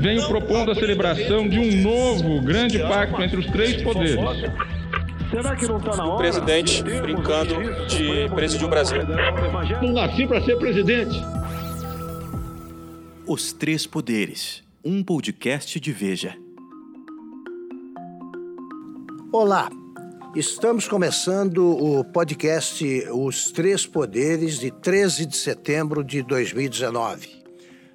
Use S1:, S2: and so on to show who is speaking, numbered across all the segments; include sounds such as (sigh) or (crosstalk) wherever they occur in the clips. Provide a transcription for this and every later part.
S1: venho propondo a celebração de um novo grande pacto entre os três poderes.
S2: Será que não está na hora?
S3: O presidente brincando de presidir o Brasil.
S4: Não nasci para ser presidente.
S5: Os Três Poderes, um podcast de Veja.
S6: Olá, estamos começando o podcast Os Três Poderes de 13 de setembro de 2019.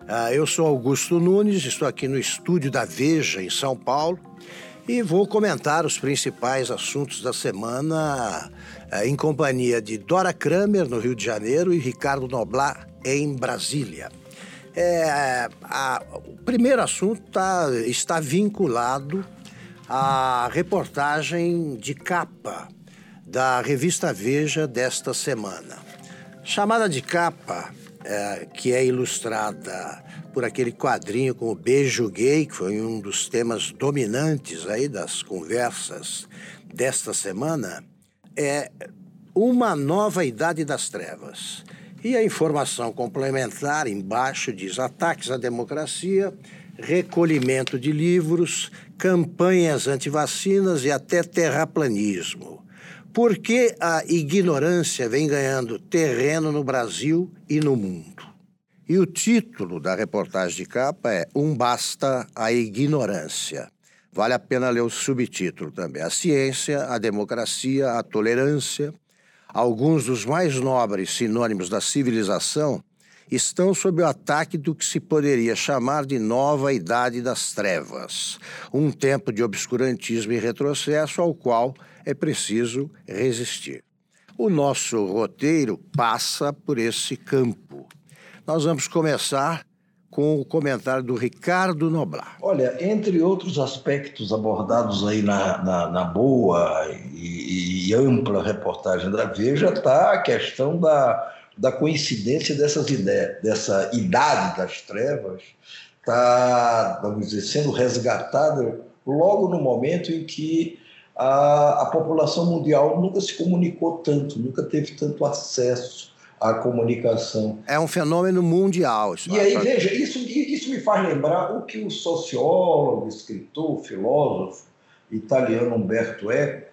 S6: Ah, eu sou Augusto Nunes, estou aqui no estúdio da Veja, em São Paulo, e vou comentar os principais assuntos da semana ah, em companhia de Dora Kramer, no Rio de Janeiro, e Ricardo Noblat, em Brasília. É, a, o primeiro assunto tá, está vinculado à reportagem de capa da revista Veja desta semana. Chamada de capa, é, que é ilustrada por aquele quadrinho com o beijo gay, que foi um dos temas dominantes aí das conversas desta semana, é uma nova idade das trevas. E a informação complementar embaixo diz ataques à democracia, recolhimento de livros, campanhas antivacinas e até terraplanismo. Por que a ignorância vem ganhando terreno no Brasil e no mundo? E o título da reportagem de capa é Um Basta a Ignorância. Vale a pena ler o subtítulo também: A Ciência, a Democracia, a Tolerância alguns dos mais nobres sinônimos da civilização estão sob o ataque do que se poderia chamar de nova idade das trevas, um tempo de obscurantismo e retrocesso ao qual é preciso resistir. O nosso roteiro passa por esse campo. Nós vamos começar com o comentário do Ricardo Noblar.
S7: Olha, entre outros aspectos abordados aí na, na, na boa e, e, ampla reportagem da Veja, está a questão da, da coincidência dessas ideias, dessa idade das trevas, está, vamos dizer, sendo resgatada logo no momento em que a, a população mundial nunca se comunicou tanto, nunca teve tanto acesso a comunicação.
S6: É um fenômeno mundial.
S7: E aí, veja, isso, isso me faz lembrar o que o sociólogo, escritor, filósofo italiano Umberto Eco,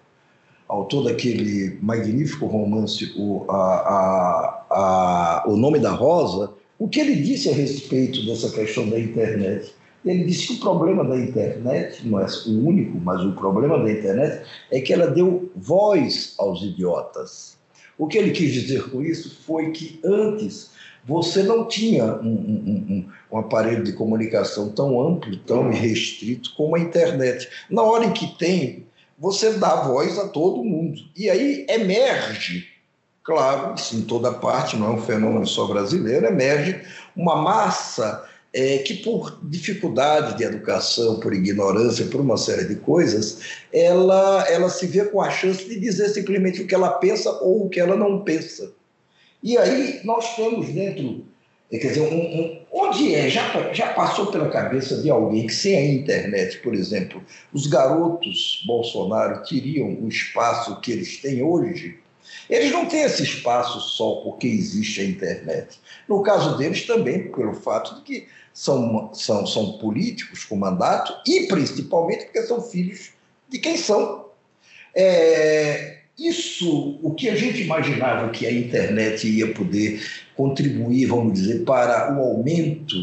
S7: autor daquele magnífico romance O, a, a, a, o Nome da Rosa, o que ele disse a respeito dessa questão da internet. Ele disse que o problema da internet, não é o único, mas o problema da internet é que ela deu voz aos idiotas. O que ele quis dizer com isso foi que antes você não tinha um, um, um, um, aparelho de comunicação tão amplo, tão restrito como a internet. Na hora em que tem, você dá voz a todo mundo. E aí emerge, claro, isso em toda parte, não é um fenômeno só brasileiro, emerge uma massa é, que por dificuldade de educação, por ignorância, por uma série de coisas, ela, ela se vê com a chance de dizer simplesmente o que ela pensa ou o que ela não pensa. E aí nós temos dentro, quer dizer, um, um, onde é, já, já passou pela cabeça de alguém que sem a internet, por exemplo, os garotos Bolsonaro teriam o espaço que eles têm hoje? Eles não têm esse espaço só porque existe a internet. No caso deles, também pelo fato de que são, são, são políticos com mandato e principalmente porque são filhos de quem são. É, isso, o que a gente imaginava que a internet ia poder contribuir, vamos dizer, para o aumento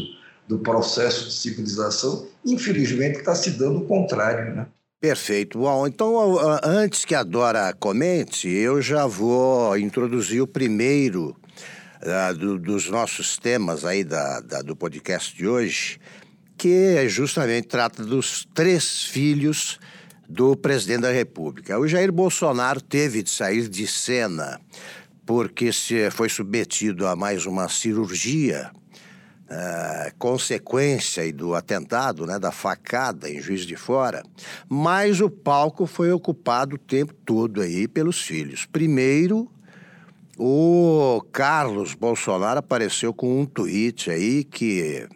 S7: do processo de civilização, infelizmente está se dando o contrário, né?
S6: Perfeito. Bom, então, antes que a Dora comente, eu já vou introduzir o primeiro uh, do, dos nossos temas aí da, da, do podcast de hoje, que justamente trata dos três filhos do presidente da República. O Jair Bolsonaro teve de sair de cena porque se foi submetido a mais uma cirurgia Uh, consequência do atentado, né, da facada em Juiz de Fora, mas o palco foi ocupado o tempo todo aí pelos filhos. Primeiro, o Carlos Bolsonaro apareceu com um tweet aí que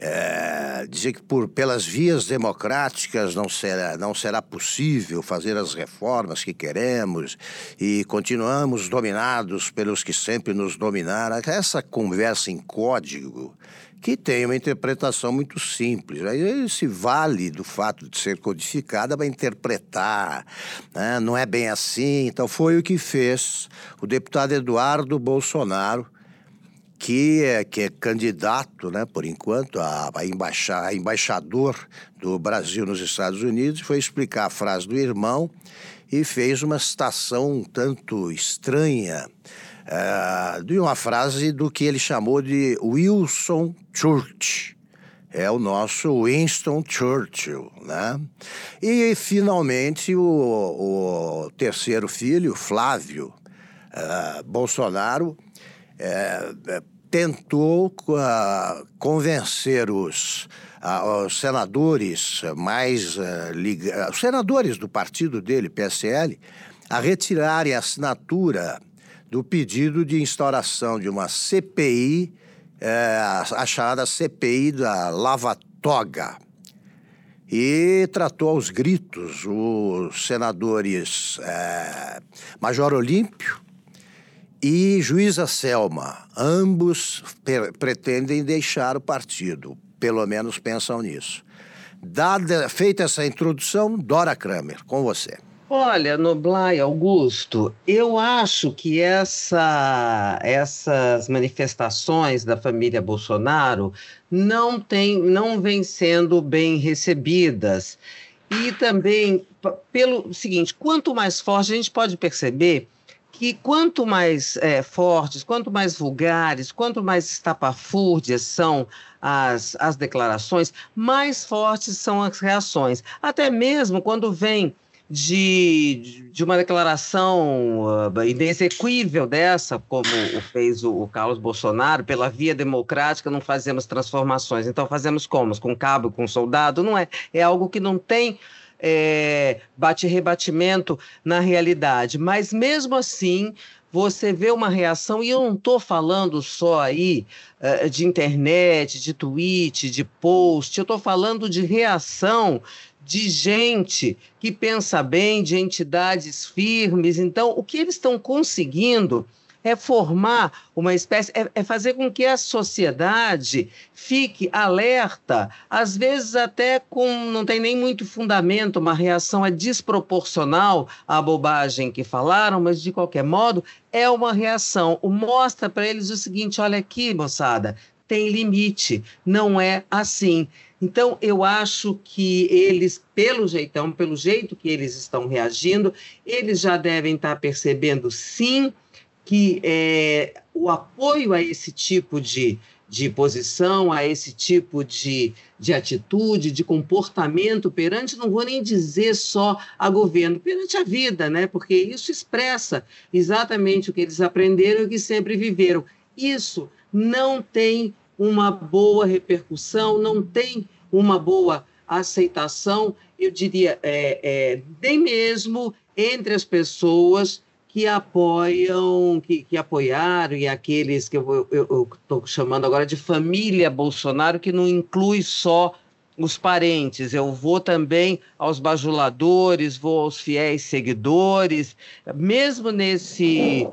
S6: é, dizia que por, pelas vias democráticas não será, não será possível fazer as reformas que queremos e continuamos dominados pelos que sempre nos dominaram. Essa conversa em código que tem uma interpretação muito simples. Ele se vale do fato de ser codificada para interpretar, né? não é bem assim. Então foi o que fez o deputado Eduardo Bolsonaro, que é, que é candidato, né, por enquanto, a, a, embaixa, a embaixador do Brasil nos Estados Unidos, foi explicar a frase do irmão e fez uma citação um tanto estranha uh, de uma frase do que ele chamou de Wilson Church. É o nosso Winston Churchill, né? E, finalmente, o, o terceiro filho, Flávio uh, Bolsonaro, uh, tentou convencer os, os senadores mais ligados, os senadores do partido dele, PSL, a retirarem a assinatura do pedido de instauração de uma CPI, é, a chamada CPI da Lava Toga. E tratou aos gritos os senadores é, Major Olímpio e Juíza Selma. Ambos pretendem deixar o partido, pelo menos pensam nisso. Dada, feita essa introdução, Dora Kramer, com você.
S8: Olha, Noblai Augusto, eu acho que essa, essas manifestações da família Bolsonaro não, tem, não vêm sendo bem recebidas. E também, pelo seguinte, quanto mais forte, a gente pode perceber que quanto mais é, fortes, quanto mais vulgares, quanto mais estapafúrdias são as, as declarações, mais fortes são as reações. Até mesmo quando vem de, de uma declaração uh, inexequível dessa, como fez o, o, Carlos Bolsonaro, pela via democrática não fazemos transformações, então fazemos como? Com cabo, com soldado? Não é. É algo que não tem é, bate-rebatimento na realidade. Mas mesmo assim, você vê uma reação, e eu não estou falando só aí uh, de internet, de tweet, de post, eu estou falando de reação de gente que pensa bem, de entidades firmes. Então, o que eles estão conseguindo é formar uma espécie, é, é, fazer com que a sociedade fique alerta, às vezes até com não tem nem muito fundamento, uma reação é desproporcional à bobagem que falaram, mas de qualquer modo é uma reação. O mostra para eles o seguinte: olha aqui, moçada, tem limite, não é assim. Então, eu acho que eles, pelo jeitão, pelo jeito que eles estão reagindo, eles já devem estar percebendo, sim, que é, o apoio a esse tipo de, de posição, a esse tipo de, de atitude, de comportamento perante, não vou nem dizer só a governo, perante a vida, né? Porque isso expressa exatamente o que eles aprenderam e o que sempre viveram. Isso não tem uma boa repercussão, não tem uma boa aceitação, eu diria, é, é, nem mesmo entre as pessoas que apoiam, que, que apoiaram, e aqueles que eu estou chamando agora de família Bolsonaro, que não inclui só os parentes, eu vou também aos bajuladores, vou aos fiéis seguidores, mesmo nesse,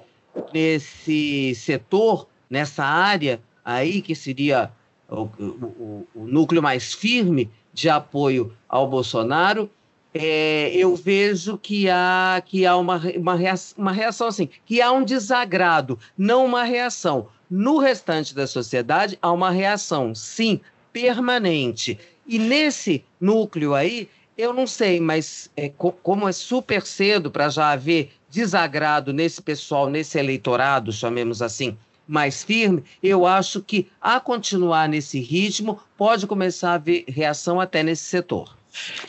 S8: nesse setor, nessa área, aí, que seria o, o, o núcleo mais firme de apoio ao Bolsonaro, é, eu vejo que há, que há uma, uma, reação, uma reação assim, que há um desagrado, não uma reação. No restante da sociedade, há uma reação, sim, permanente. E nesse núcleo aí, eu não sei, mas é, co como é super cedo para já haver desagrado nesse pessoal, nesse eleitorado, chamemos assim, mais firme, eu acho que, a continuar nesse ritmo, pode começar a haver reação até nesse setor.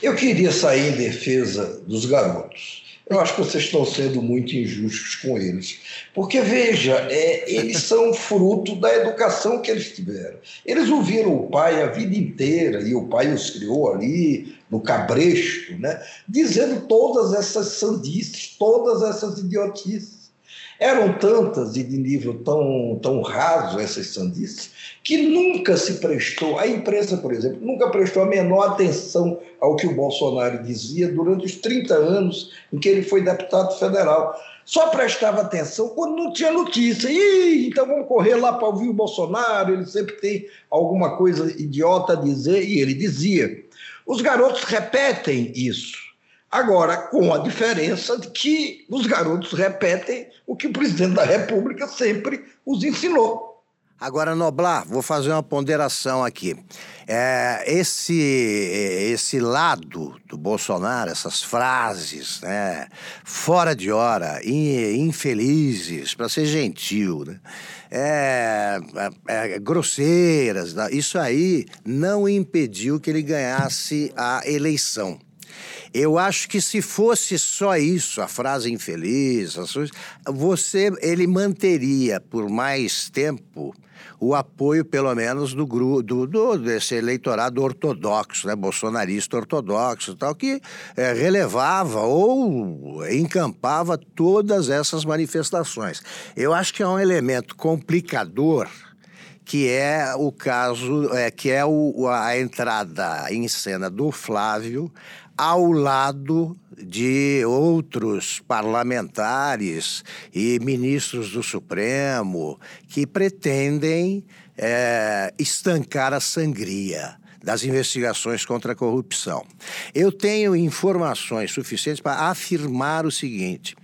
S7: Eu queria sair em defesa dos garotos. Eu acho que vocês estão sendo muito injustos com eles. Porque, veja, é, eles são fruto da educação que eles tiveram. Eles ouviram o pai a vida inteira, e o pai os criou ali, no cabresto, né? dizendo todas essas sandices, todas essas idiotices. Eram tantas e de nível tão, tão raso essas sandices que nunca se prestou, a imprensa, por exemplo, nunca prestou a menor atenção ao que o Bolsonaro dizia durante os 30 anos em que ele foi deputado federal. Só prestava atenção quando não tinha notícia. Ih, então vamos correr lá para ouvir o Bolsonaro, ele sempre tem alguma coisa idiota a dizer, e ele dizia. Os garotos repetem isso. Agora, com a diferença de que os garotos repetem o que o presidente da República sempre os ensinou.
S6: Agora, Noblar, vou fazer uma ponderação aqui. É, esse, esse lado do Bolsonaro, essas frases, né, fora de hora, infelizes, para ser gentil, né, é, é, é, grosseiras, isso aí não impediu que ele ganhasse a eleição. Eu acho que se fosse só isso, a frase infeliz, você ele manteria por mais tempo o apoio, pelo menos, do do, do, desse eleitorado ortodoxo, né, bolsonarista ortodoxo, tal, que é, relevava ou encampava todas essas manifestações. Eu acho que é um elemento complicador que é o caso, é, que é o, a entrada em cena do Flávio ao lado de outros parlamentares e ministros do Supremo que pretendem é, estancar a sangria das investigações contra a corrupção. Eu tenho informações suficientes para afirmar o seguinte: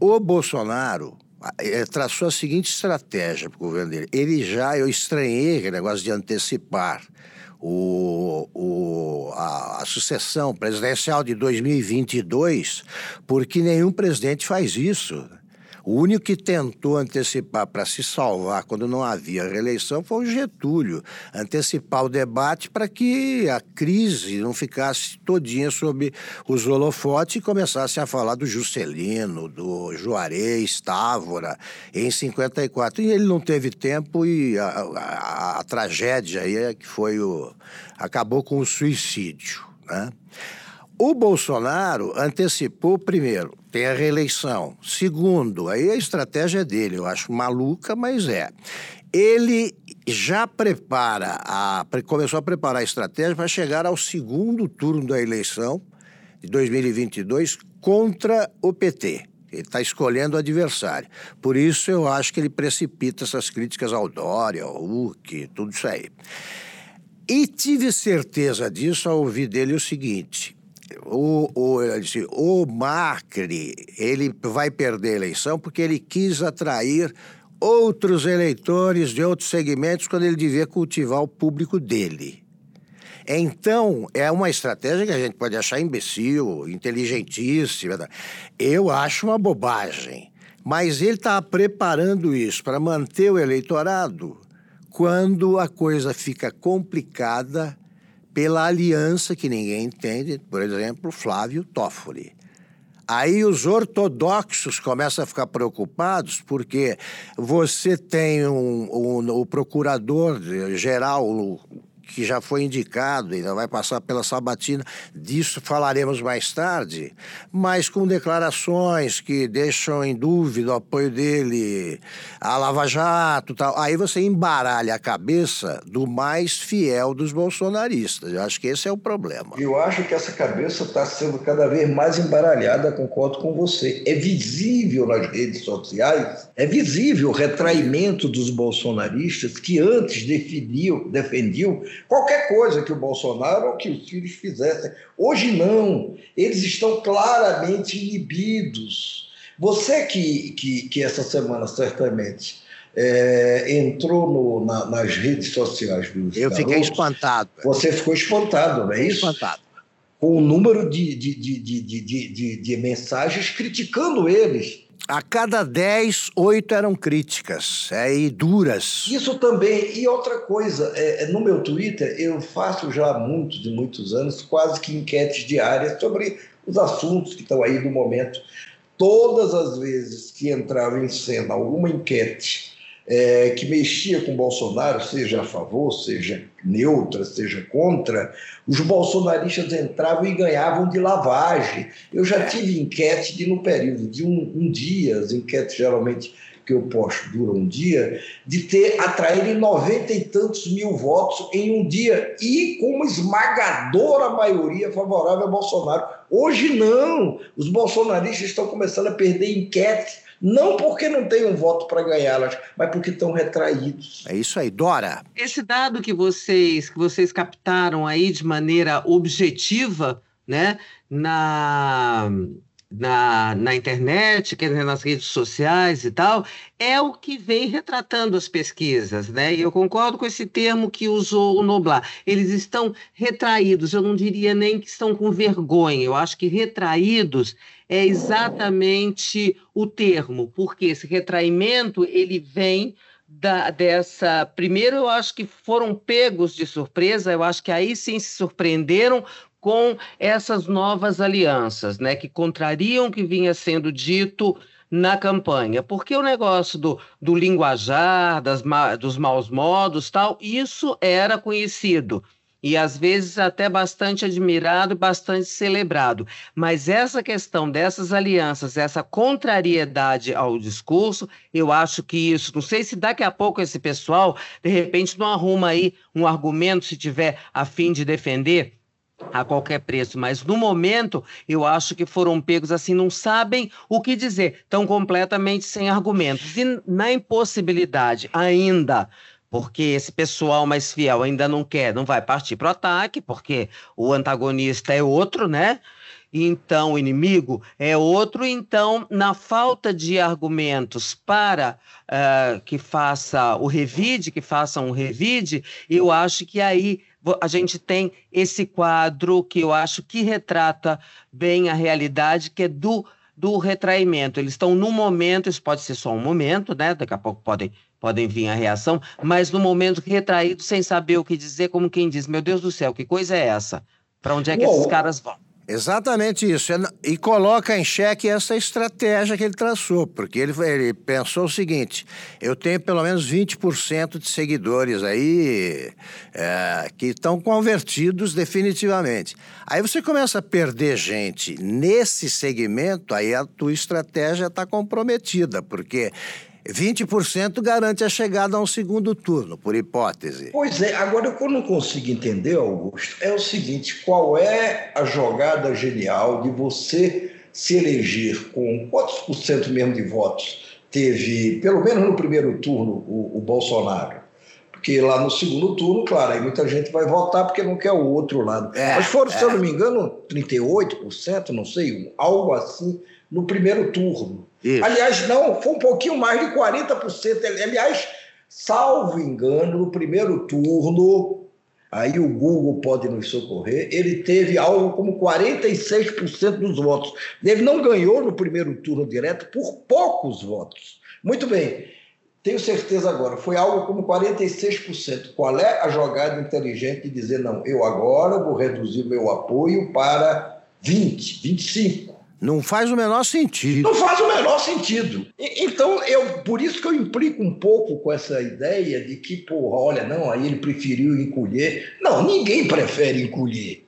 S6: o Bolsonaro é, traçou a seguinte estratégia para o governo dele. Ele já, eu estranhei aquele negócio de antecipar o, o, a, a, sucessão presidencial de 2022, porque nenhum presidente faz isso. O único que tentou antecipar para se salvar quando não havia reeleição foi o Getúlio. Antecipar o debate para que a crise não ficasse todinha sob os holofotes e começasse a falar do Juscelino, do Juarez, Távora, em 54. E ele não teve tempo e a, a, a tragédia aí é que foi o... acabou com o suicídio, né? O Bolsonaro antecipou, primeiro, tem a reeleição. Segundo, aí a estratégia dele, eu acho maluca, mas é. Ele já prepara, a, começou a preparar a estratégia para chegar ao segundo turno da eleição de 2022 contra o PT. Ele está escolhendo o adversário. Por isso, eu acho que ele precipita essas críticas ao Dória, ao Huck, tudo isso aí. E tive certeza disso ao ouvir dele o seguinte: o, o, o Macri ele vai perder a eleição porque ele quis atrair outros eleitores de outros segmentos quando ele devia cultivar o público dele. Então, é uma estratégia que a gente pode achar imbecil, inteligentíssima. Eu acho uma bobagem. Mas ele está preparando isso para manter o eleitorado quando a coisa fica complicada pela aliança que ninguém entende, por exemplo, Flávio Toffoli. Aí os ortodoxos começam a ficar preocupados porque você tem um, um, o procurador-geral que já foi indicado, ainda vai passar pela sabatina, disso falaremos mais tarde, mas com declarações que deixam em dúvida o apoio dele à Lava Jato tal. Aí você embaralha a cabeça do mais fiel dos bolsonaristas. Eu acho que esse é o problema.
S7: Eu acho que essa cabeça está sendo cada vez mais embaralhada, concordo com você. É visível nas redes sociais, é visível o retraimento dos bolsonaristas que antes defendiam, defendiam qualquer coisa que o Bolsonaro ou que os filhos fizessem. Hoje não, eles estão claramente inibidos. Você que, que, que essa semana certamente é, entrou no, na, nas redes sociais dos
S6: Eu garotos, fiquei espantado.
S7: Você ficou espantado, não é isso?
S6: Espantado.
S7: Com o número de, de, de, de, de, de, de mensagens criticando eles
S6: a cada dez, oito eram críticas é, e duras.
S7: Isso também. E outra coisa, é, é, no meu Twitter eu faço já há muitos e muitos anos quase que enquetes diárias sobre os assuntos que estão aí no momento. Todas as vezes que entrava em cena alguma enquete é, que mexia com Bolsonaro, seja a favor, seja neutra, seja contra, os bolsonaristas entravam e ganhavam de lavagem. Eu já tive enquete de, no período de um, um dia, as enquetes geralmente que eu posto duram um dia, de ter atraído noventa e tantos mil votos em um dia e com uma esmagadora maioria favorável a Bolsonaro. Hoje não, os bolsonaristas estão começando a perder enquete não porque não tem um voto para ganhá-las, mas porque estão retraídos.
S6: É isso aí, Dora.
S8: Esse dado que vocês que vocês captaram aí de maneira objetiva, né, na na, na internet, quer dizer, nas redes sociais e tal, é o que vem retratando as pesquisas, né? E eu concordo com esse termo que usou o Noblar. Eles estão retraídos, eu não diria nem que estão com vergonha, eu acho que retraídos é exatamente o termo, porque esse retraimento ele vem da, dessa. Primeiro, eu acho que foram pegos de surpresa, eu acho que aí sim se surpreenderam com essas novas alianças, né, que contrariam o que vinha sendo dito na campanha, porque o negócio do, do linguajar, das, dos maus modos, tal, isso era conhecido e às vezes até bastante admirado e bastante celebrado. Mas essa questão dessas alianças, essa contrariedade ao discurso, eu acho que isso, não sei se daqui a pouco esse pessoal, de repente, não arruma aí um argumento, se tiver a fim de defender a qualquer preço, mas no momento eu acho que foram pegos assim, não sabem o que dizer, estão completamente sem argumentos. E na impossibilidade ainda, porque esse pessoal mais fiel ainda não quer, não vai partir para o ataque, porque o antagonista é outro, né? Então, o inimigo é outro. Então, na falta de argumentos para uh, que faça o revide, que façam um revide, eu acho que aí a gente tem esse quadro que eu acho que retrata bem a realidade, que é do, do retraimento. Eles estão no momento, isso pode ser só um momento, né? Daqui a pouco podem, podem vir a reação, mas no momento retraído, sem saber o que dizer, como quem diz: Meu Deus do céu, que coisa é essa? Para onde é que esses caras vão?
S6: Exatamente isso. É e coloca em xeque essa estratégia que ele traçou, porque ele, ele pensou o seguinte: eu tenho pelo menos 20% de seguidores aí é, que estão convertidos definitivamente. Aí você começa a perder gente nesse segmento, aí a tua estratégia está comprometida, porque 20% garante a chegada a um segundo turno, por hipótese.
S7: Pois é, agora o que eu não consigo entender, Augusto, é o seguinte: qual é a jogada genial de você se eleger com quantos por cento mesmo de votos teve, pelo menos no primeiro turno, o, o Bolsonaro? Porque lá no segundo turno, claro, aí muita gente vai votar porque não quer o outro lado. É, Mas foram, é. se eu não me engano, 38%, não sei, algo assim, no primeiro turno. Isso. Aliás, não, foi um pouquinho mais de 40%. Aliás, salvo engano, no primeiro turno, aí o Google pode nos socorrer, ele teve algo como 46% dos votos. Ele não ganhou no primeiro turno direto por poucos votos. Muito bem, tenho certeza agora, foi algo como 46%. Qual é a jogada inteligente de dizer, não, eu agora vou reduzir meu apoio para 20, 25?
S6: Não faz o menor sentido.
S7: Não faz o menor sentido. Então, eu, por isso que eu implico um pouco com essa ideia de que, porra, olha, não, aí ele preferiu encolher. Não, ninguém prefere encolher.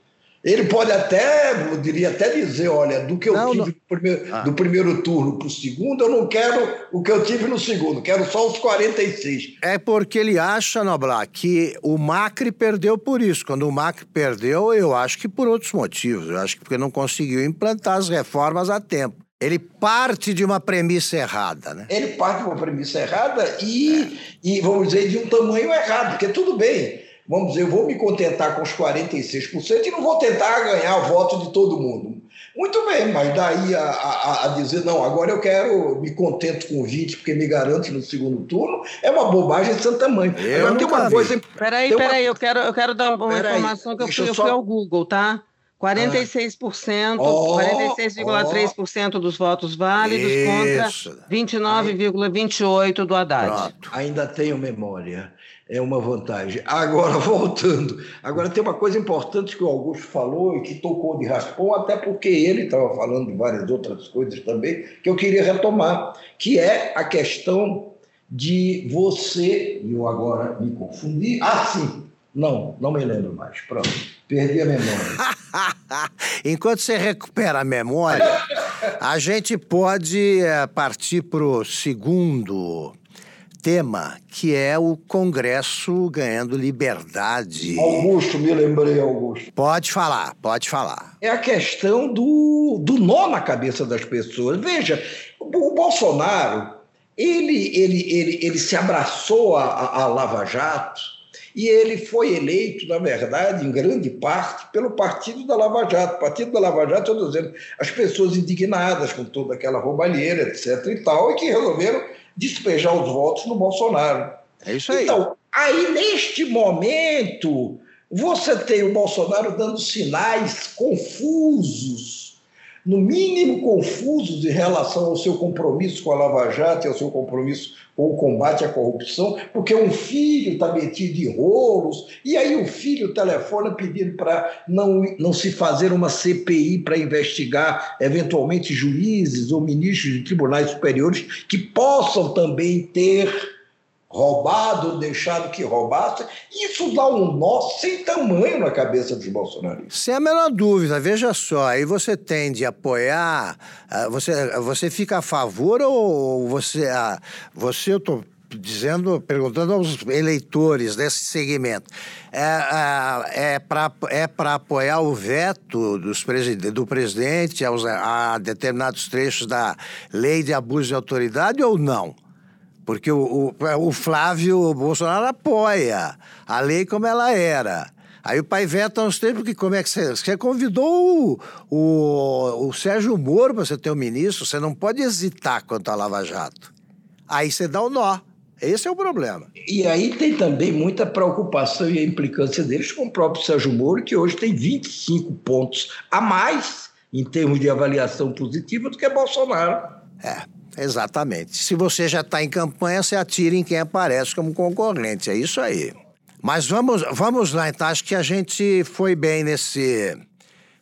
S7: Ele pode até, eu diria até dizer, olha, do que eu não, tive não. Primeiro, ah. do primeiro turno para o segundo, eu não quero o que eu tive no segundo, quero só os 46.
S6: É porque ele acha, Noblar, que o Macri perdeu por isso. Quando o Macri perdeu, eu acho que por outros motivos. Eu acho que porque não conseguiu implantar as reformas a tempo. Ele parte de uma premissa errada, né?
S7: Ele parte de uma premissa errada e, é. e vamos dizer, de um tamanho errado, porque tudo bem vamos dizer, eu vou me contentar com os 46% e não vou tentar ganhar o voto de todo mundo. Muito bem, mas daí a, a, a, dizer, não, agora eu quero, me contento com 20 porque me garante no segundo turno, é uma bobagem de santo tamanho.
S8: Eu agora tem uma coisa. Peraí, uma... peraí, eu quero, eu quero dar uma peraí, informação que eu fui, eu fui ao Google, tá? 46%, oh, 46,3% oh, dos votos válidos isso. contra 29,28% do Haddad. Pronto.
S7: Ainda tenho memória é uma vantagem. Agora, (laughs) voltando, agora tem uma coisa importante que o Augusto falou e que tocou de raspão, até porque ele estava falando de várias outras coisas também, que eu queria retomar, que é a questão de você, e eu agora me confundi, ah, sim, não, não me lembro mais, pronto, perdi a memória. (laughs)
S6: Enquanto você recupera a memória, a gente pode é, partir para o segundo tema, que é o Congresso ganhando liberdade.
S7: Augusto, me lembrei, Augusto.
S6: Pode falar, pode falar.
S7: É a questão do, do nó na cabeça das pessoas. Veja, o Bolsonaro, ele, ele, ele, ele se abraçou a, a Lava Jato e ele foi eleito, na verdade, em grande parte, pelo Partido da Lava Jato. O Partido da Lava Jato, estou dizendo, as pessoas indignadas com toda aquela roubalheira, etc. e tal, e que resolveram despejar os votos no Bolsonaro.
S6: É isso aí.
S7: Então, aí neste momento, você tem o Bolsonaro dando sinais confusos no mínimo confusos em relação ao seu compromisso com a Lava Jato e ao seu compromisso com o combate à corrupção, porque um filho está metido em rolos, e aí o filho telefona pedindo para não, não se fazer uma CPI para investigar eventualmente juízes ou ministros de tribunais superiores que possam também ter roubado, deixado que roubasse, isso dá um nó sem tamanho na cabeça dos bolsonaristas.
S6: Sem a menor dúvida, veja só, aí você tende a apoiar, ah, você, você fica a favor ou você, ah, você eu estou dizendo, perguntando aos eleitores desse segmento, é, ah, é para é apoiar o veto dos presid do presidente aos, a determinados trechos da lei de abuso de autoridade ou não? Porque o, o, o Flávio Bolsonaro apoia a lei como ela era. Aí o pai veta uns tempos que como é que você, você convidou o, o, o Sérgio Moro para ser teu ministro, você não pode hesitar quanto à Lava Jato. Aí você dá o nó. Esse é o problema.
S7: E aí tem também muita preocupação e a implicância deles com o próprio Sérgio Moro, que hoje tem 25 pontos a mais em termos de avaliação positiva do que Bolsonaro.
S6: É, Exatamente. Se você já está em campanha, você atira em quem aparece como concorrente. É isso aí. Mas vamos, vamos lá, então. Acho que a gente foi bem nesse,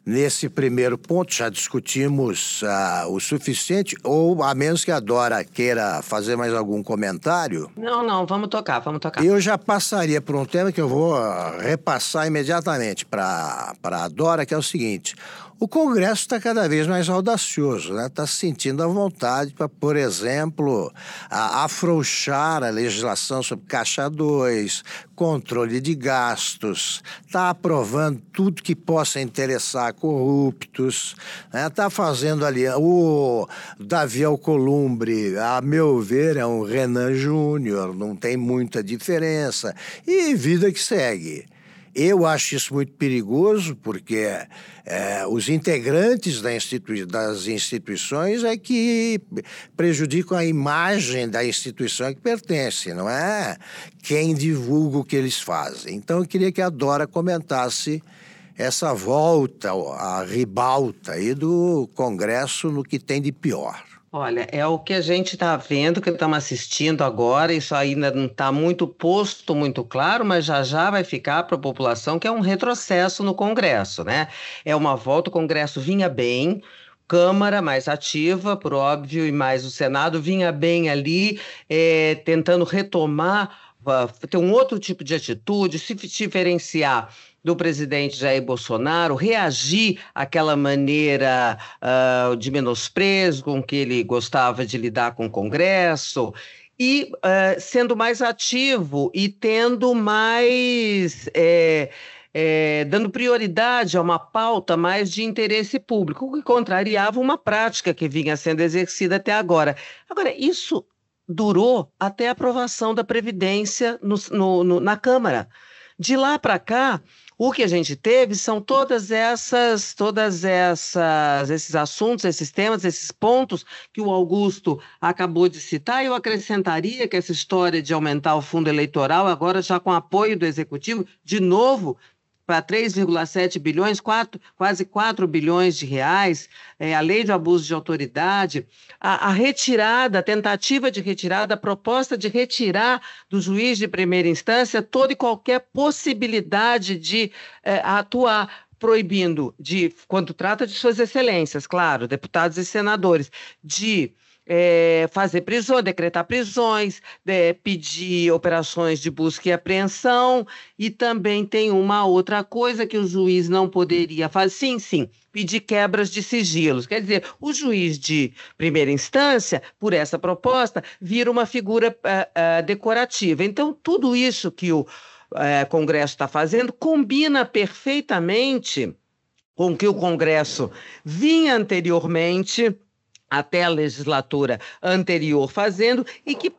S6: nesse primeiro ponto. Já discutimos uh, o suficiente, ou a menos que a Dora queira fazer mais algum comentário.
S8: Não, não, vamos tocar, vamos tocar.
S6: Eu já passaria por um tema que eu vou repassar imediatamente para a Dora, que é o seguinte. O Congresso está cada vez mais audacioso, está né? Tá se sentindo à vontade para, por exemplo, a, afrouxar a legislação sobre Caixa 2, controle de gastos, está aprovando tudo que possa interessar corruptos, está né? Tá fazendo ali. O Davi Alcolumbre, a meu ver, é um Renan Júnior, não tem muita diferença, e vida que segue. Eu acho isso muito perigoso, porque é, os integrantes da institui das instituições é que prejudicam a imagem da instituição que pertence, não é quem divulga o que eles fazem. Então, eu queria que a Dora comentasse essa volta, a ribalta aí do Congresso no que tem de pior.
S8: Olha, é o que a gente está vendo, que estamos assistindo agora, isso ainda não está muito posto, muito claro, mas já já vai ficar para a população que é um retrocesso no Congresso, né? É uma volta, o Congresso vinha bem, Câmara mais ativa, por óbvio, e mais o Senado vinha bem ali, é, tentando retomar, uh, ter um outro tipo de atitude, se diferenciar do presidente Jair Bolsonaro reagir àquela maneira uh, de menosprezo com que ele gostava de lidar com o Congresso e uh, sendo mais ativo e tendo mais. É, é, dando prioridade a uma pauta mais de interesse público, o que contrariava uma prática que vinha sendo exercida até agora. Agora, isso durou até a aprovação da Previdência no, no, no, na Câmara. De lá para cá, o que a gente teve são todas essas, todas essas, esses assuntos, esses temas, esses pontos que o Augusto acabou de citar. Eu acrescentaria que essa história de aumentar o fundo eleitoral, agora já com apoio do executivo, de novo para 3,7 bilhões, quatro, quase 4 bilhões de reais, é, a lei de abuso de autoridade, a, a, retirada, a tentativa de retirada, a proposta de retirar do juiz de primeira instância toda e qualquer possibilidade de é, atuar proibindo de, quando trata de suas excelências, claro, deputados e senadores, de é, fazer prisão, decretar prisões, pedir operações de busca e apreensão, e também tem uma outra coisa que o juiz não poderia fazer. Sim, sim, pedir quebras de sigilos. Quer dizer, o juiz de primeira instância, por essa proposta, vira uma figura uh, uh, decorativa. Então, tudo isso que o Congresso está fazendo combina perfeitamente com o que o Congresso vinha anteriormente até a legislatura anterior fazendo e que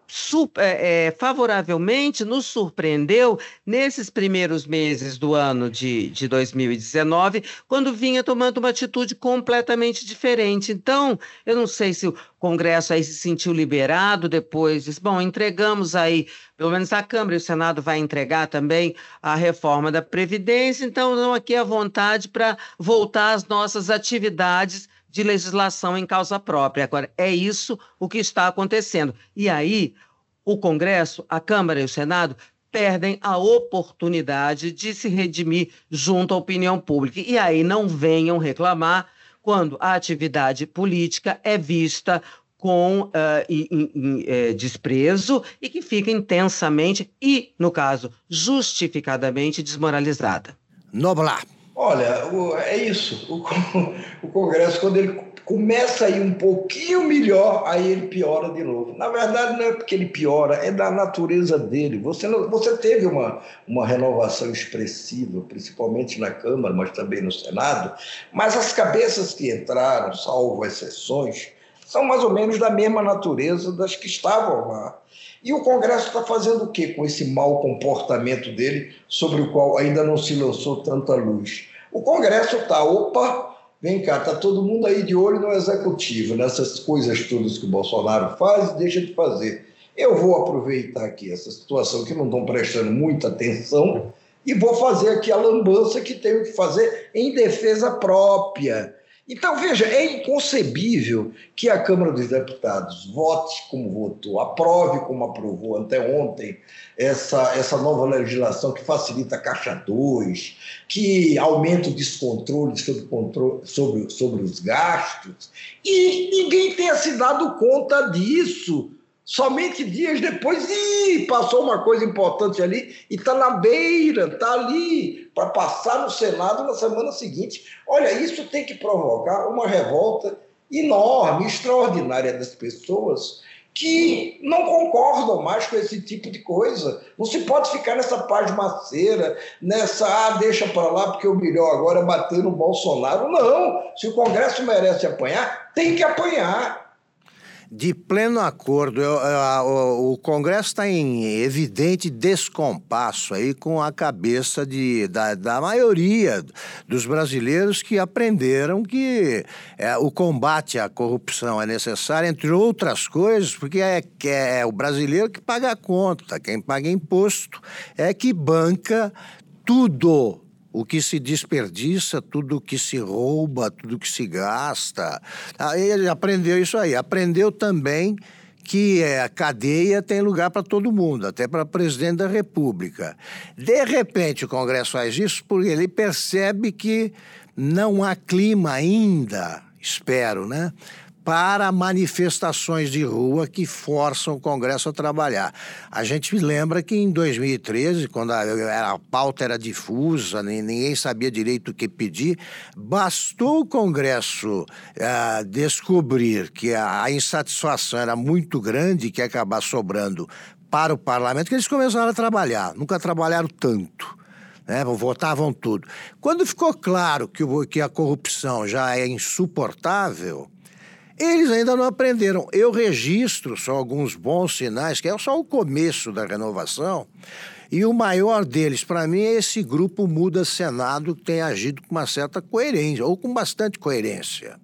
S8: é, favoravelmente nos surpreendeu nesses primeiros meses do ano de, de 2019, quando vinha tomando uma atitude completamente diferente. Então, eu não sei se o Congresso aí se sentiu liberado depois, disse, bom, entregamos aí, pelo menos a Câmara e o Senado vai entregar também a reforma da Previdência, então não aqui à vontade para voltar às nossas atividades de legislação em causa própria. Agora, é isso o que está acontecendo. E aí, o Congresso, a Câmara e o Senado perdem a oportunidade de se redimir junto à opinião pública. E aí não venham reclamar quando a atividade política é vista com uh, desprezo e que fica intensamente e, no caso, justificadamente desmoralizada.
S6: Noblar.
S7: Olha, é isso. (laughs) O, Congresso, quando ele começa a ir um pouquinho melhor, aí ele piora de novo. Na verdade, não é porque ele piora, é da natureza dele. Você, você teve uma, uma renovação expressiva, principalmente na Câmara, mas também no Senado, mas as cabeças que entraram, salvo exceções, são mais ou menos da mesma natureza das que estavam lá. E o Congresso está fazendo o que com esse mau comportamento dele, sobre o qual ainda não se lançou tanta luz? O Congresso está, opa, vem cá, está todo mundo aí de olho no Executivo, nessas coisas todas que o Bolsonaro faz e deixa de fazer. Eu vou aproveitar aqui essa situação que não estão prestando muita atenção e vou fazer aqui a lambança que tenho que fazer em defesa própria então, veja, é inconcebível que a Câmara dos Deputados vote como votou, aprove como aprovou anteontem essa, essa nova legislação que facilita a Caixa 2, que aumenta o descontrole sobre, controle, sobre, sobre os gastos, e ninguém tenha se dado conta disso Somente dias depois, ih, passou uma coisa importante ali e está na beira, está ali para passar no Senado na semana seguinte. Olha, isso tem que provocar uma revolta enorme, extraordinária das pessoas que não concordam mais com esse tipo de coisa. Não se pode ficar nessa paz maceira, nessa, ah, deixa para lá porque o melhor agora é bater no Bolsonaro. Não, se o Congresso merece apanhar, tem que apanhar
S6: de pleno acordo. Eu, eu, o, o, Congresso está em evidente descompasso aí com a cabeça de, da, da maioria dos brasileiros que aprenderam que é, o combate à corrupção é necessário, entre outras coisas, porque é, é o brasileiro que paga a conta, quem paga imposto é que banca tudo o que se desperdiça, tudo que se rouba, tudo que se gasta. Aí ele aprendeu isso aí. Aprendeu também que é, a cadeia tem lugar para todo mundo, até para presidente da República. De repente, o Congresso faz isso porque ele percebe que não há clima ainda, espero, né? Para manifestações de rua que forçam o Congresso a trabalhar. A gente lembra que em 2013, quando a, pauta era difusa, ninguém sabia direito o que pedir, bastou o Congresso uh, descobrir que a, a insatisfação era muito grande, que ia acabar sobrando para o parlamento, que eles começaram a trabalhar. Nunca trabalharam tanto. Né, votavam tudo. Quando ficou claro que, o, que a corrupção já é insuportável, eles ainda não aprenderam. Eu registro só alguns bons sinais, que é só o começo da renovação. E o maior deles, para mim, é esse grupo Muda Senado, que tem agido com uma certa coerência, ou com bastante coerência.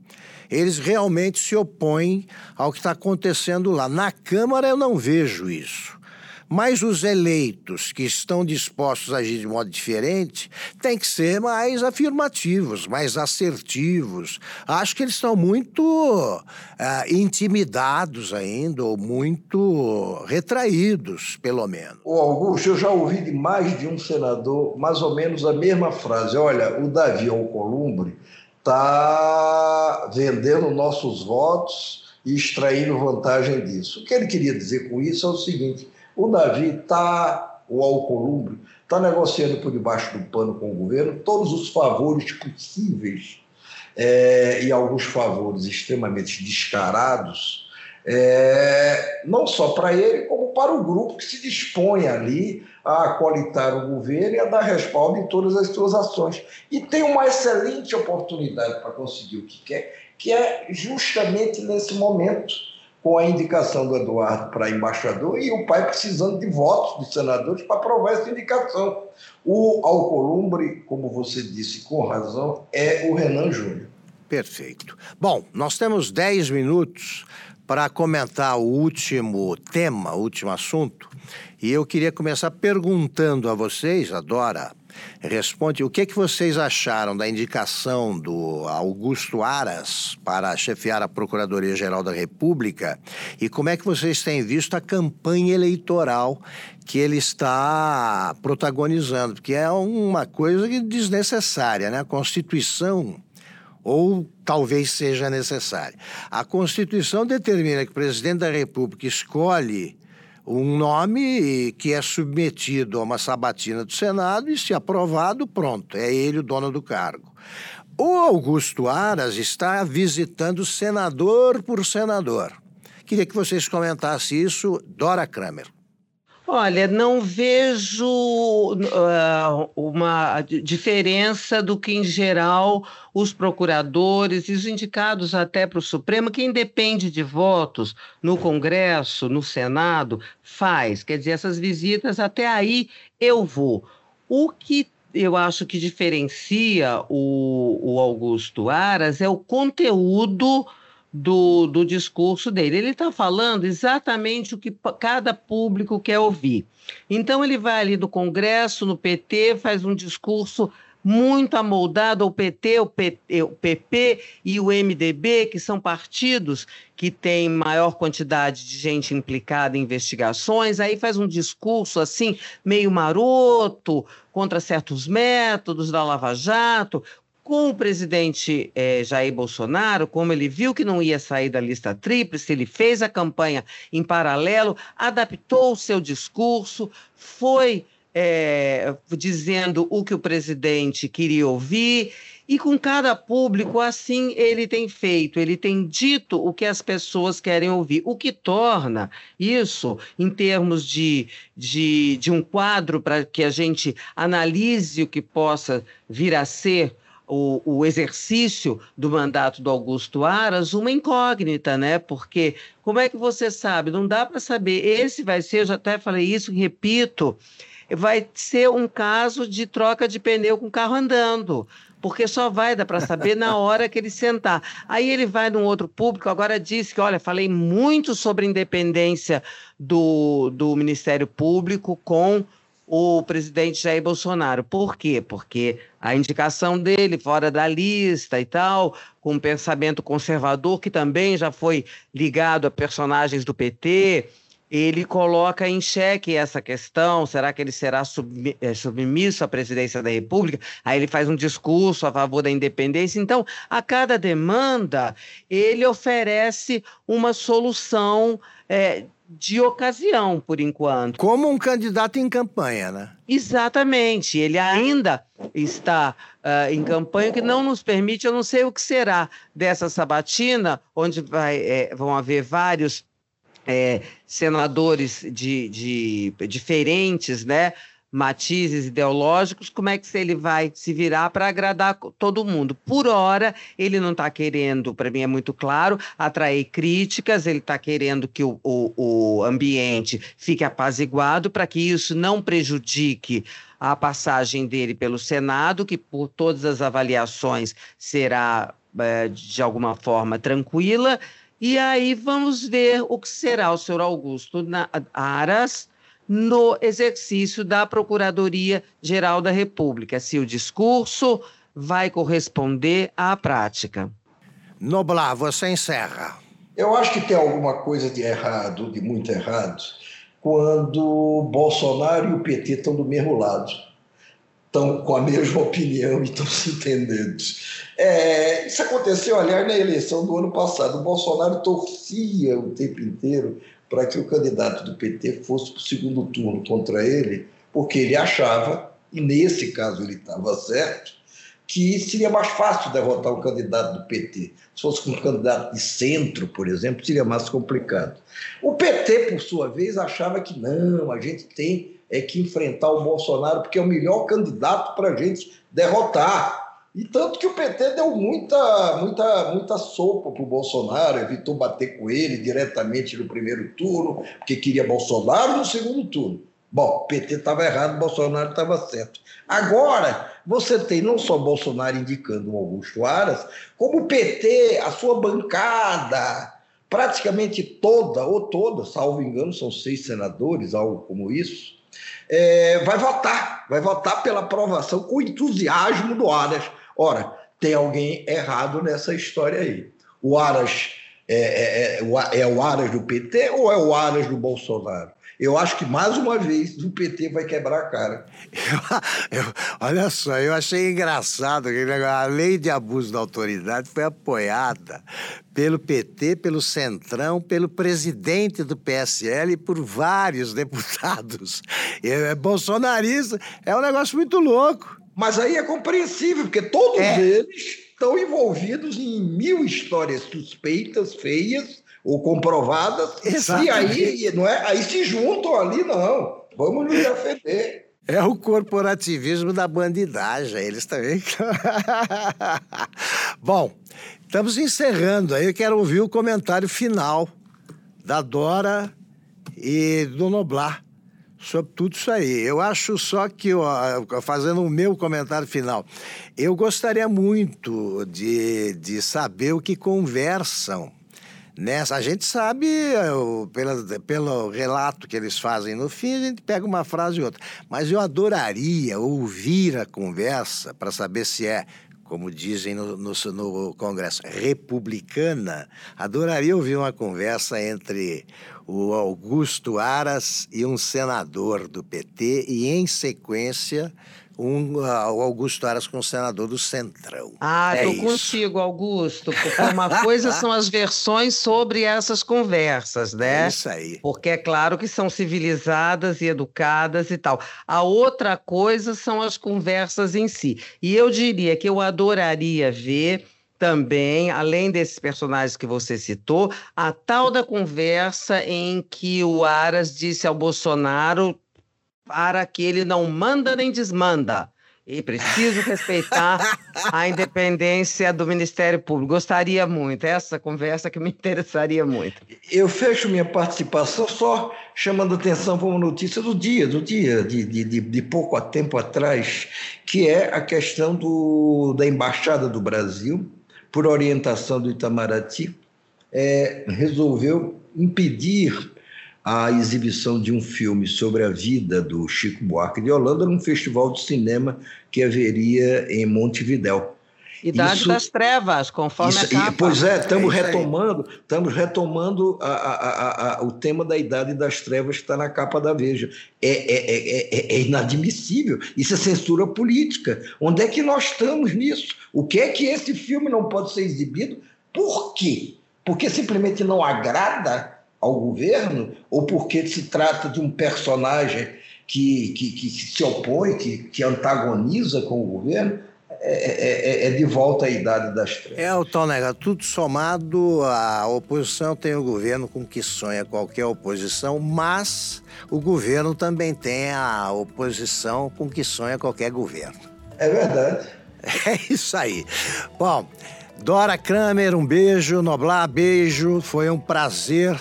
S6: Eles realmente se opõem ao que está acontecendo lá. Na Câmara eu não vejo isso. Mas os eleitos que estão dispostos a agir de modo diferente têm que ser mais afirmativos, mais assertivos. Acho que eles estão muito uh, intimidados ainda, ou muito retraídos, pelo menos.
S7: O Augusto, eu já ouvi de mais de um senador mais ou menos a mesma frase. Olha, o Davi Alcolumbre está vendendo nossos votos e extraindo vantagem disso. O que ele queria dizer com isso é o seguinte: o Davi está, o Alcolumbre, está negociando por debaixo do pano com o governo todos os favores possíveis é, e alguns favores extremamente descarados, é, não só para ele, como para o grupo que se dispõe ali a acolitar o governo e a dar respaldo em todas as suas ações. E tem uma excelente oportunidade para conseguir o que quer, que é justamente nesse momento, com a indicação do Eduardo para embaixador e o pai precisando de votos dos senadores para aprovar essa indicação. O Alcolumbre, como você disse com razão, é o Renan Júnior.
S6: Perfeito. Bom, nós temos 10 minutos para comentar o último tema, o último assunto, e eu queria começar perguntando a vocês, a Dora, responde, o que, que vocês acharam da indicação do Augusto Aras para chefiar a Procuradoria-Geral da República e como é que vocês têm visto a campanha eleitoral que ele está protagonizando, porque é uma coisa desnecessária, né? A Constituição ou talvez seja necessária. A Constituição determina que o presidente da República escolhe um nome que é submetido a uma sabatina do Senado e, se aprovado, pronto, é ele o dono do cargo. O Augusto Aras está visitando senador por senador. Queria que vocês comentassem isso, Dora Kramer.
S8: Olha, não vejo uh, uma diferença do que, em geral, os procuradores e os indicados até para o Supremo, que independe de votos no Congresso, no Senado, faz. Quer dizer, essas visitas, até aí eu vou. O que eu acho que diferencia o, o Augusto Aras é o conteúdo do, do discurso dele. Ele está falando exatamente o que cada público quer ouvir. Então, ele vai ali do Congresso, no PT, faz um discurso muito amoldado ao PT, o, PT, o PP e o MDB, que são partidos que têm maior quantidade de gente implicada em investigações, aí faz um discurso assim, meio maroto, contra certos métodos da Lava Jato, com o presidente eh, Jair Bolsonaro, como ele viu que não ia sair da lista tríplice, ele fez a campanha em paralelo, adaptou o seu discurso, foi eh, dizendo o que o presidente queria ouvir. E com cada público, assim ele tem feito, ele tem dito o que as pessoas querem ouvir, o que torna isso, em termos de, de, de um quadro para que a gente analise o que possa vir a ser o, o, exercício do mandato do Augusto Aras uma incógnita, né? Porque como é que você sabe? Não dá para saber. Esse vai ser, eu já até falei isso, repito, vai ser um caso de troca de pneu com carro andando. Porque só vai dar para saber na hora que ele sentar. Aí ele vai num outro público, agora disse que, olha, falei muito sobre independência do, do Ministério Público com o presidente Jair Bolsonaro. Por quê? Porque a indicação dele fora da lista e tal, com um pensamento conservador que também já foi ligado a personagens do PT, ele coloca em xeque essa questão: será que ele será eh, submisso à presidência da República? Aí ele faz um discurso a favor da independência. Então, a cada demanda, ele oferece uma solução é, de ocasião, por enquanto.
S6: Como um candidato em campanha, né?
S8: Exatamente. Ele ainda está uh, em campanha, que não nos permite, eu não sei o que será dessa sabatina, onde vai, é, vão haver vários é, senadores de, de diferentes, né? matizes ideológicos, como é que ele vai se virar para agradar todo mundo? Por hora, ele não está querendo, para mim é muito claro, atrair críticas, ele está querendo que o, o, o ambiente fique apaziguado para que isso não prejudique a passagem dele pelo Senado, que por todas as avaliações será é, de alguma forma tranquila. E aí vamos ver o que será o senhor Augusto Aras no exercício da Procuradoria-Geral da República, se o discurso vai corresponder à prática.
S6: Noblar, você encerra.
S7: Eu acho que tem alguma coisa de errado, de muito errado, quando Bolsonaro e o PT estão do mesmo lado. Estão com a mesma opinião e estão se entendendo. É, isso aconteceu, aliás, na eleição do ano passado. O Bolsonaro torcia o tempo inteiro para que o candidato do PT fosse para o segundo turno contra ele, porque ele achava, e nesse caso ele estava certo, que seria mais fácil derrotar o candidato do PT. Se fosse um candidato de centro, por exemplo, seria mais complicado. O PT, por sua vez, achava que não, a gente tem é que enfrentar o Bolsonaro, porque é o melhor candidato para a gente derrotar. E tanto que o PT deu muita, muita, muita sopa para o Bolsonaro, evitou bater com ele diretamente no primeiro turno, porque queria Bolsonaro no segundo turno. Bom, PT estava errado, Bolsonaro estava certo. Agora, você tem não só Bolsonaro indicando o Augusto Aras, como o PT, a sua bancada, praticamente toda, ou toda, salvo engano, são seis senadores, algo como isso, é, vai votar, vai votar pela aprovação com entusiasmo do Aras. Ora, tem alguém errado nessa história aí. O Aras é, é, é, é o Aras do PT ou é o Aras do Bolsonaro? Eu acho que mais uma vez o PT vai quebrar a cara.
S6: Eu, (laughs) eu, olha só, eu achei engraçado que a lei de abuso da autoridade foi apoiada pelo PT, pelo Centrão, pelo presidente do PSL e por vários (laughs) deputados. É bolsonarista, é um negócio muito louco.
S7: Mas aí é compreensível, porque todos é. eles estão envolvidos em mil histórias suspeitas, feias ou comprovadas. Exatamente. E aí, não é? aí se juntam ali, não. Vamos nos defender.
S6: É o corporativismo da bandidagem, eles também. (laughs) Bom, estamos encerrando aí. Eu quero ouvir o comentário final da Dora e do Noblar sobre tudo isso aí. Eu acho só que, fazendo o meu comentário final, eu gostaria muito de, de saber o que conversam nessa. A gente sabe, pela, pelo relato que eles fazem no fim, a gente pega uma frase e outra. Mas eu adoraria ouvir a conversa para saber se é como dizem no, no, no, Congresso, republicana, adoraria ouvir uma conversa entre o Augusto Aras e um senador do PT e, em sequência, um, uh, o Augusto Aras com o senador do Centrão.
S8: Ah, é tô isso. contigo, Augusto, porque uma coisa são as versões sobre essas conversas, né?
S6: É isso aí.
S8: Porque é claro que são civilizadas e educadas e tal. A outra coisa são as conversas em si. E eu diria que eu adoraria ver também, além desses personagens que você citou, a tal da conversa em que o Aras disse ao Bolsonaro para que ele não manda nem desmanda. E preciso respeitar a (laughs) independência do Ministério Público. Gostaria muito, essa conversa que me interessaria muito.
S7: Eu fecho minha participação só chamando atenção para uma notícia do dia, do dia, de, de, de pouco tempo atrás, que é a questão do, da Embaixada do Brasil, por orientação do Itamaraty, é, resolveu impedir a exibição de um filme sobre a vida do Chico Buarque de Holanda num festival de cinema que haveria em Montevidéu.
S8: Idade isso, das Trevas, conforme isso, a capa.
S7: pois é, estamos é retomando, estamos retomando a, a, a, o tema da Idade das Trevas que está na capa da Veja. É, é, é, é, inadmissível. Isso é censura política. Onde é que nós estamos nisso? O que é que esse filme não pode ser exibido? Por quê? Porque simplesmente não agrada ao governo ou porque se trata de um personagem que, que, que se opõe, que, que antagoniza com o governo? É, é, é, de volta à idade das trevas.
S6: É, o Tonega, tudo somado, a oposição tem o governo com que sonha qualquer oposição, mas o governo também tem a oposição com que sonha qualquer governo.
S7: É verdade. (laughs)
S6: É isso aí. Bom, Dora Kramer, um beijo. Noblar, beijo. Foi um prazer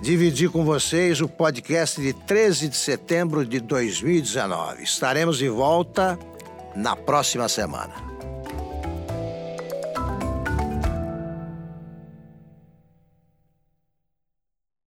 S6: dividir com vocês o podcast de 13 de setembro de 2019. Estaremos de volta na próxima semana.